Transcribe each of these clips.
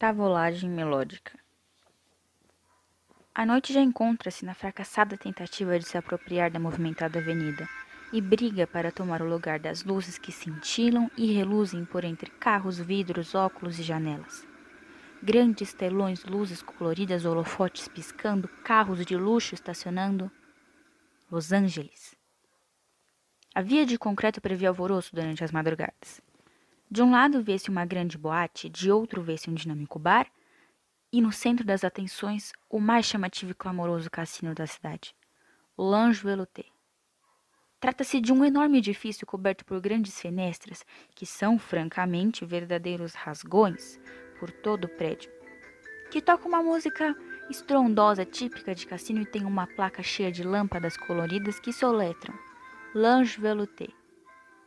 Tavolagem melódica. A noite já encontra-se na fracassada tentativa de se apropriar da movimentada avenida e briga para tomar o lugar das luzes que cintilam e reluzem por entre carros, vidros, óculos e janelas. Grandes telões, luzes coloridas, holofotes piscando, carros de luxo estacionando. Los Angeles. A via de concreto previa alvoroço durante as madrugadas. De um lado vê-se uma grande boate, de outro vê-se um dinâmico bar, e no centro das atenções, o mais chamativo e clamoroso cassino da cidade, o Lange Velouté. Trata-se de um enorme edifício coberto por grandes fenestras, que são, francamente, verdadeiros rasgões por todo o prédio, que toca uma música estrondosa típica de cassino e tem uma placa cheia de lâmpadas coloridas que soletram Lange Velouté.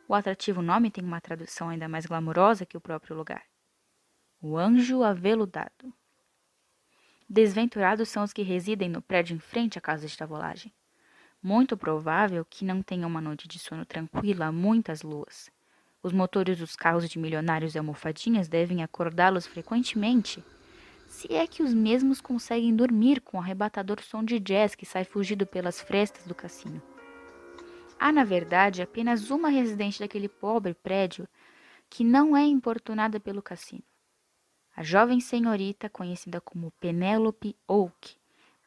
O atrativo nome tem uma tradução ainda mais glamourosa que o próprio lugar. O anjo aveludado. Desventurados são os que residem no prédio em frente à casa de tavolagem. Muito provável que não tenham uma noite de sono tranquila há muitas luas. Os motores dos carros de milionários e almofadinhas devem acordá-los frequentemente, se é que os mesmos conseguem dormir com o arrebatador som de jazz que sai fugido pelas frestas do cassino. Há, na verdade, apenas uma residente daquele pobre prédio que não é importunada pelo cassino. A jovem senhorita, conhecida como Penélope Oak,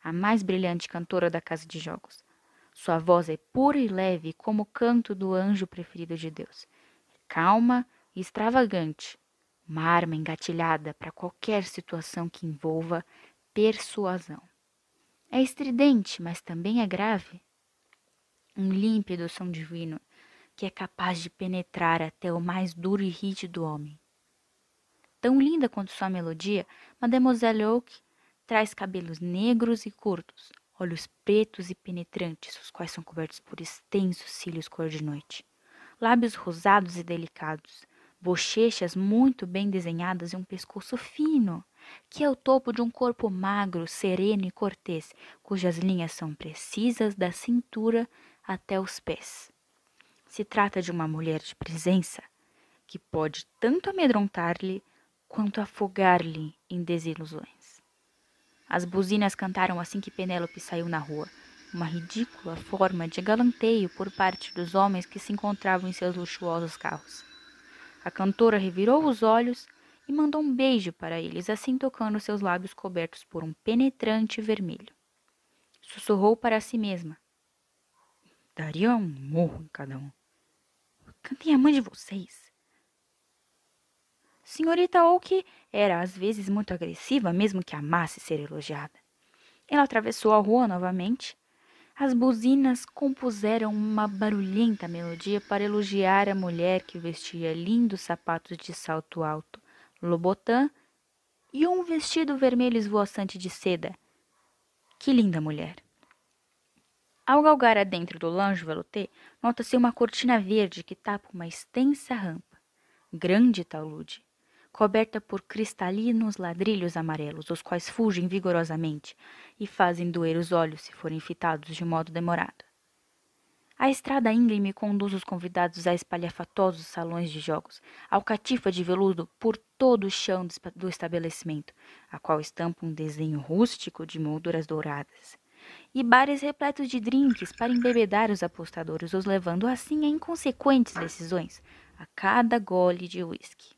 a mais brilhante cantora da casa de jogos. Sua voz é pura e leve como o canto do anjo preferido de Deus. Calma e extravagante, uma arma engatilhada para qualquer situação que envolva persuasão. É estridente, mas também é grave um límpido som divino que é capaz de penetrar até o mais duro e rígido homem. Tão linda quanto sua melodia, Mademoiselle Oak traz cabelos negros e curtos, olhos pretos e penetrantes, os quais são cobertos por extensos cílios cor de noite, lábios rosados e delicados, bochechas muito bem desenhadas e um pescoço fino, que é o topo de um corpo magro, sereno e cortês, cujas linhas são precisas da cintura até os pés. Se trata de uma mulher de presença que pode tanto amedrontar-lhe quanto afogar-lhe em desilusões. As buzinas cantaram assim que Penélope saiu na rua, uma ridícula forma de galanteio por parte dos homens que se encontravam em seus luxuosos carros. A cantora revirou os olhos e mandou um beijo para eles, assim tocando seus lábios cobertos por um penetrante vermelho. Sussurrou para si mesma: Daria um morro em cada um. Cantem a mãe de vocês. Senhorita Oak era às vezes muito agressiva, mesmo que amasse ser elogiada. Ela atravessou a rua novamente. As buzinas compuseram uma barulhenta melodia para elogiar a mulher que vestia lindos sapatos de salto alto, lobotã e um vestido vermelho esvoaçante de seda. Que linda mulher! Ao galgar adentro do lanche velouté, nota-se uma cortina verde que tapa uma extensa rampa, grande talude, coberta por cristalinos ladrilhos amarelos, os quais fugem vigorosamente e fazem doer os olhos se forem fitados de modo demorado. A estrada íngreme conduz os convidados a espalhafatosos salões de jogos, ao catifa de veludo por todo o chão do estabelecimento, a qual estampa um desenho rústico de molduras douradas e bares repletos de drinks para embebedar os apostadores, os levando assim a inconsequentes decisões a cada gole de uísque.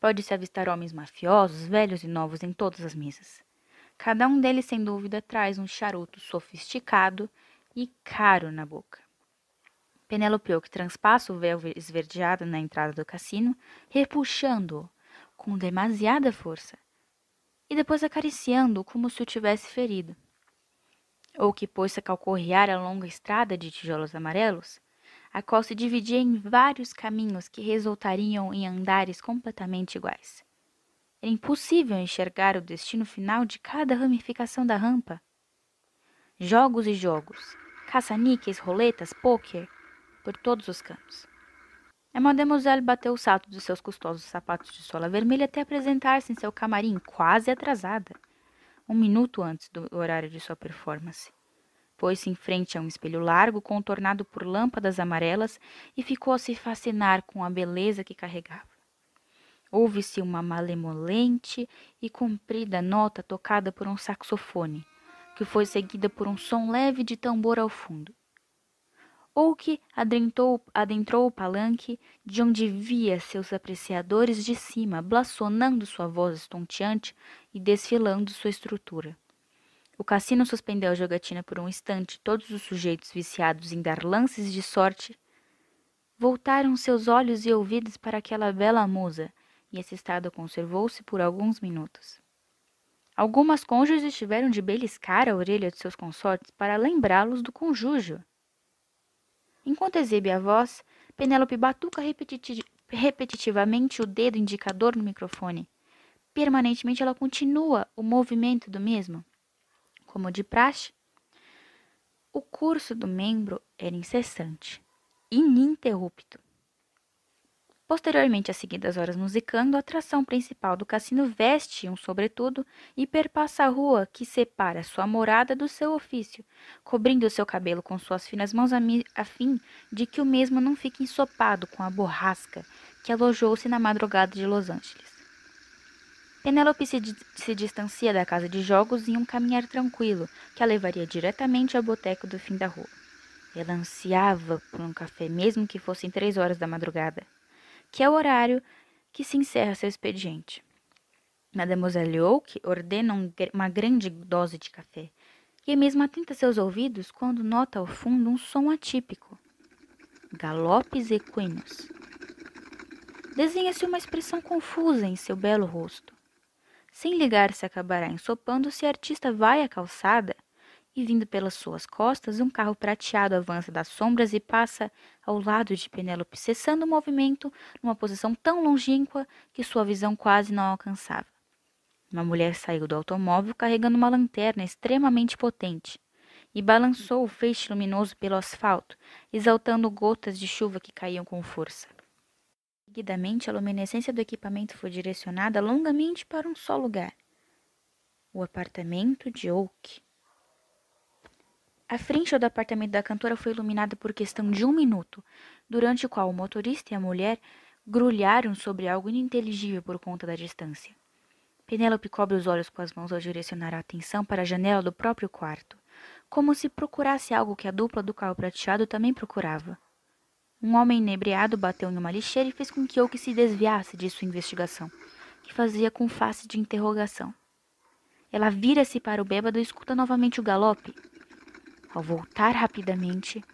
Pode-se avistar homens mafiosos, velhos e novos em todas as mesas. Cada um deles, sem dúvida, traz um charuto sofisticado e caro na boca. Penélope que transpassa o véu esverdeado na entrada do cassino, repuxando-o com demasiada força, e depois acariciando-o como se o tivesse ferido ou que pôs-se a calcorrear a longa estrada de tijolos amarelos, a qual se dividia em vários caminhos que resultariam em andares completamente iguais. Era impossível enxergar o destino final de cada ramificação da rampa. Jogos e jogos, caça-níqueis, roletas, pôquer, por todos os cantos. A mademoiselle bateu o salto dos seus custosos sapatos de sola vermelha até apresentar-se em seu camarim, quase atrasada um minuto antes do horário de sua performance. Pôs-se em frente a um espelho largo, contornado por lâmpadas amarelas, e ficou a se fascinar com a beleza que carregava. Ouve-se uma malemolente e comprida nota tocada por um saxofone, que foi seguida por um som leve de tambor ao fundo. Ou que adentrou, adentrou o palanque, de onde via seus apreciadores de cima, blasonando sua voz estonteante e desfilando sua estrutura. O cassino suspendeu a jogatina por um instante. Todos os sujeitos viciados em dar lances de sorte voltaram seus olhos e ouvidos para aquela bela musa, e esse estado conservou-se por alguns minutos. Algumas cônjuges tiveram de beliscar a orelha de seus consortes para lembrá-los do conjúgio. Enquanto exibe a voz, Penélope batuca repetiti repetitivamente o dedo indicador no microfone. Permanentemente ela continua o movimento do mesmo. Como de praxe, o curso do membro era incessante, ininterrupto. Posteriormente a seguir das horas musicando, a atração principal do cassino veste um sobretudo e perpassa a rua que separa sua morada do seu ofício, cobrindo seu cabelo com suas finas mãos a fim de que o mesmo não fique ensopado com a borrasca que alojou-se na madrugada de Los Angeles. Penélope se, se distancia da casa de jogos em um caminhar tranquilo que a levaria diretamente ao boteco do fim da rua. Ela ansiava por um café, mesmo que fossem três horas da madrugada que é o horário que se encerra seu expediente. Mademoiselle Oak ordena um, uma grande dose de café e mesmo atenta seus ouvidos quando nota ao fundo um som atípico. Galopes equinos. Desenha-se uma expressão confusa em seu belo rosto. Sem ligar se acabará ensopando se a artista vai à calçada e vindo pelas suas costas, um carro prateado avança das sombras e passa ao lado de Penélope, cessando o movimento numa posição tão longínqua que sua visão quase não alcançava. Uma mulher saiu do automóvel carregando uma lanterna extremamente potente e balançou o feixe luminoso pelo asfalto, exaltando gotas de chuva que caíam com força. Seguidamente, a luminescência do equipamento foi direcionada longamente para um só lugar: o apartamento de Oak. A frente do apartamento da cantora foi iluminada por questão de um minuto, durante o qual o motorista e a mulher grulharam sobre algo ininteligível por conta da distância. Penélope cobre os olhos com as mãos ao direcionar a atenção para a janela do próprio quarto, como se procurasse algo que a dupla do carro prateado também procurava. Um homem inebriado bateu em uma lixeira e fez com que Oak se desviasse de sua investigação, que fazia com face de interrogação. Ela vira-se para o bêbado e escuta novamente o galope, ao voltar rapidamente,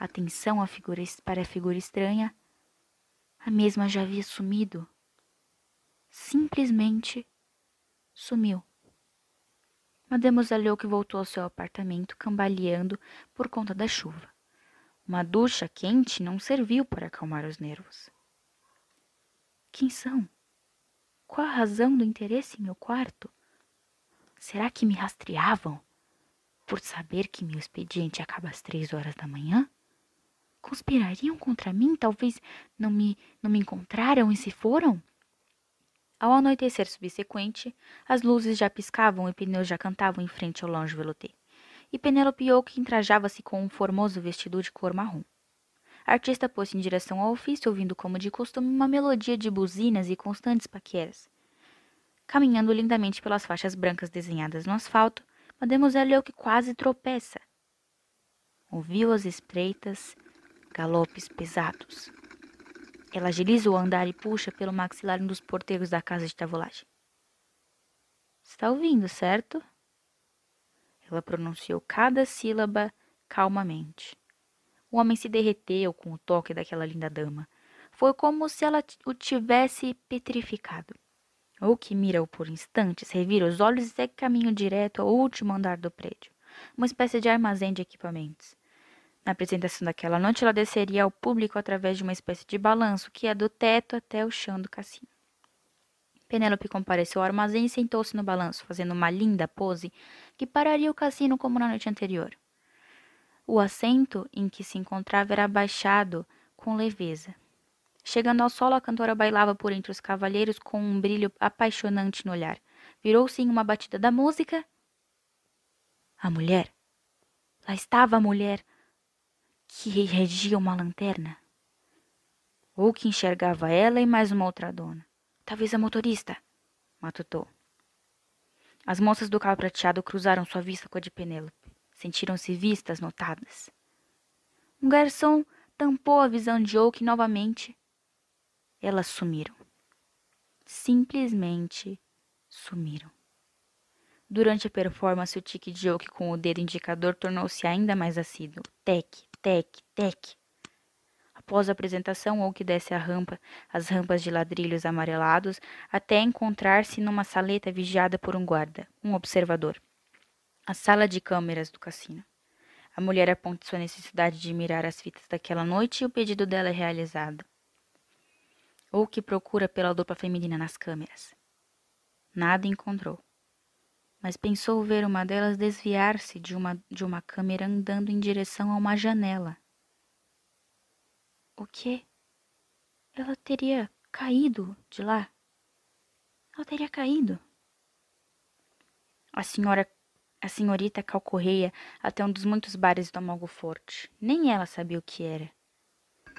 atenção figura, para a figura estranha, a mesma já havia sumido. Simplesmente sumiu. Mademoiselle que voltou ao seu apartamento cambaleando por conta da chuva. Uma ducha quente não serviu para acalmar os nervos. Quem são? Qual a razão do interesse em meu quarto? Será que me rastreavam? Por saber que meu expediente acaba às três horas da manhã? Conspirariam contra mim? Talvez não me, não me encontraram e se foram? Ao anoitecer subsequente, as luzes já piscavam e pneus já cantavam em frente ao longe veloté. E Penelope Oak entrajava-se com um formoso vestido de cor marrom. A artista pôs-se em direção ao ofício, ouvindo como de costume uma melodia de buzinas e constantes paqueras. Caminhando lindamente pelas faixas brancas desenhadas no asfalto, Mademoiselle que quase tropeça. Ouviu as espreitas, galopes pesados. Ela agiliza o andar e puxa pelo maxilar um dos porteiros da casa de tavolagem. Está ouvindo, certo? Ela pronunciou cada sílaba calmamente. O homem se derreteu com o toque daquela linda dama. Foi como se ela o tivesse petrificado ou que mira-o por instantes, revira os olhos e segue caminho direto ao último andar do prédio, uma espécie de armazém de equipamentos. Na apresentação daquela noite, ela desceria ao público através de uma espécie de balanço que ia do teto até o chão do cassino. Penélope compareceu ao armazém e sentou-se no balanço, fazendo uma linda pose que pararia o cassino como na noite anterior. O assento em que se encontrava era abaixado com leveza, Chegando ao solo, a cantora bailava por entre os cavalheiros com um brilho apaixonante no olhar. Virou-se em uma batida da música. A mulher. Lá estava a mulher que regia uma lanterna. Ou que enxergava ela e mais uma outra dona. Talvez a motorista, matutou. As moças do carro prateado cruzaram sua vista com a de Penélope. Sentiram-se vistas, notadas. Um garçom tampou a visão de Oak novamente. Elas sumiram. Simplesmente sumiram. Durante a performance, o de Oak com o dedo indicador tornou-se ainda mais assíduo. Tec, tec, tec. Após a apresentação, Oak desce a rampa, as rampas de ladrilhos amarelados, até encontrar-se numa saleta vigiada por um guarda, um observador. A sala de câmeras do cassino. A mulher aponta sua necessidade de mirar as fitas daquela noite e o pedido dela é realizado. Oak procura pela dupla feminina nas câmeras. Nada encontrou. Mas pensou ver uma delas desviar-se de uma, de uma câmera andando em direção a uma janela. O quê? Ela teria caído de lá? Ela teria caído. A senhora, a senhorita calcorreia até um dos muitos bares do Amalgo Forte. Nem ela sabia o que era.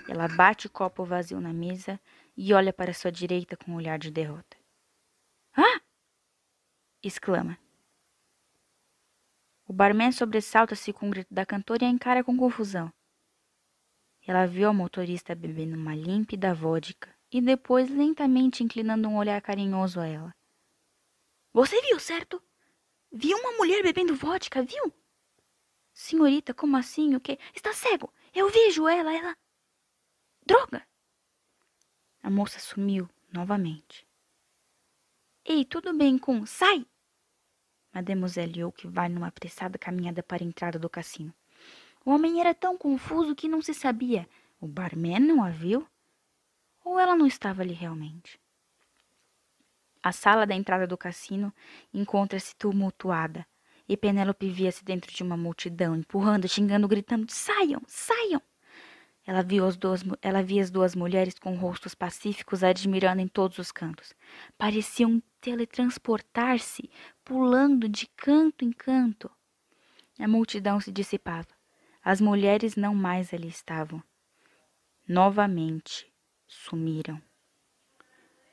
Ela bate o copo vazio na mesa e olha para sua direita com um olhar de derrota. Ah! exclama. O barman sobressalta-se com o grito da cantora e a encara com confusão. Ela viu a motorista bebendo uma límpida vodka e depois lentamente inclinando um olhar carinhoso a ela. Você viu, certo? Viu uma mulher bebendo vodka, viu? Senhorita, como assim? O quê? Está cego. Eu vejo ela, ela. Droga! A moça sumiu novamente. Ei, tudo bem com. Sai! Mademoiselle Oak vai numa apressada caminhada para a entrada do cassino. O homem era tão confuso que não se sabia. O barman não a viu? Ou ela não estava ali realmente? A sala da entrada do cassino encontra-se tumultuada e Penélope via-se dentro de uma multidão, empurrando, xingando, gritando: Saiam, saiam! Ela, viu as duas, ela via as duas mulheres com rostos pacíficos admirando em todos os cantos. Pareciam teletransportar-se, pulando de canto em canto. A multidão se dissipava. As mulheres não mais ali estavam. Novamente sumiram.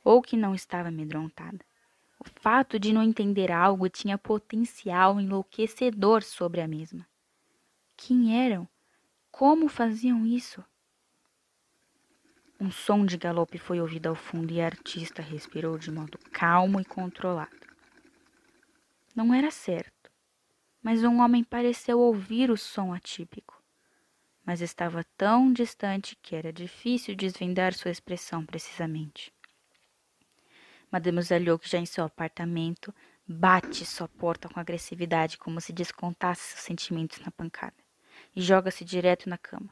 Ou que não estava amedrontada. O fato de não entender algo tinha potencial enlouquecedor sobre a mesma. Quem eram? Como faziam isso? Um som de galope foi ouvido ao fundo e a artista respirou de modo calmo e controlado. Não era certo mas um homem pareceu ouvir o som atípico. Mas estava tão distante que era difícil desvendar sua expressão precisamente. Mademoiselle Oak, já em seu apartamento, bate sua porta com agressividade, como se descontasse seus sentimentos na pancada, e joga-se direto na cama.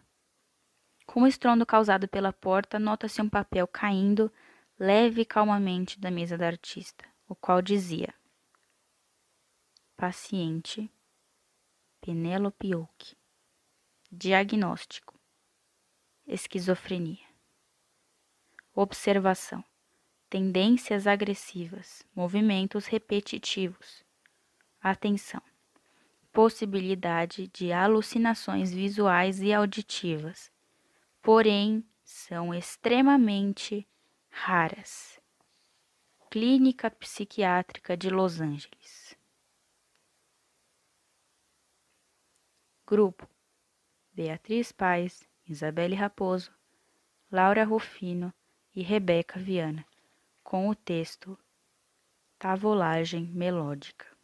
Com o estrondo causado pela porta, nota-se um papel caindo leve e calmamente da mesa da artista, o qual dizia: Paciente Penélope Oak. Diagnóstico: esquizofrenia. Observação: tendências agressivas, movimentos repetitivos. Atenção: possibilidade de alucinações visuais e auditivas, porém são extremamente raras. Clínica Psiquiátrica de Los Angeles. Grupo: Beatriz Paes, Isabelle Raposo, Laura Rufino e Rebeca Viana, com o texto Tavolagem Melódica.